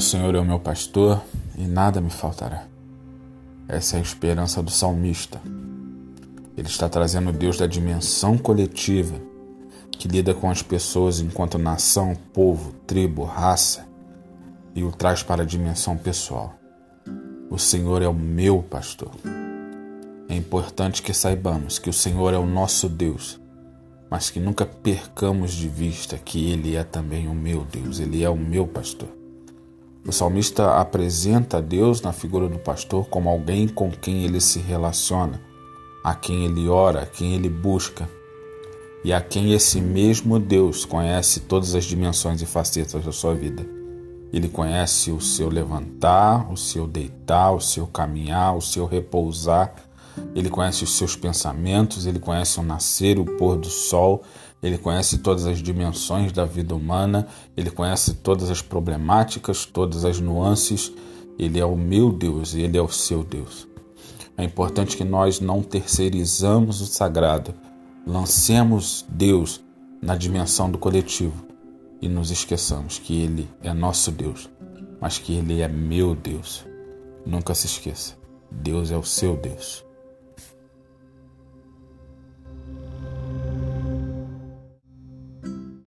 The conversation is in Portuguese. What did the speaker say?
O Senhor é o meu pastor e nada me faltará. Essa é a esperança do salmista. Ele está trazendo Deus da dimensão coletiva, que lida com as pessoas enquanto nação, povo, tribo, raça, e o traz para a dimensão pessoal. O Senhor é o meu pastor. É importante que saibamos que o Senhor é o nosso Deus, mas que nunca percamos de vista que Ele é também o meu Deus, Ele é o meu pastor. O salmista apresenta a Deus na figura do pastor como alguém com quem ele se relaciona, a quem ele ora, a quem ele busca, e a quem esse mesmo Deus conhece todas as dimensões e facetas da sua vida. Ele conhece o seu levantar, o seu deitar, o seu caminhar, o seu repousar. Ele conhece os seus pensamentos, ele conhece o nascer, o pôr do sol, ele conhece todas as dimensões da vida humana, ele conhece todas as problemáticas, todas as nuances. Ele é o meu Deus e ele é o seu Deus. É importante que nós não terceirizamos o sagrado, lancemos Deus na dimensão do coletivo e nos esqueçamos que Ele é nosso Deus, mas que Ele é meu Deus. Nunca se esqueça, Deus é o seu Deus.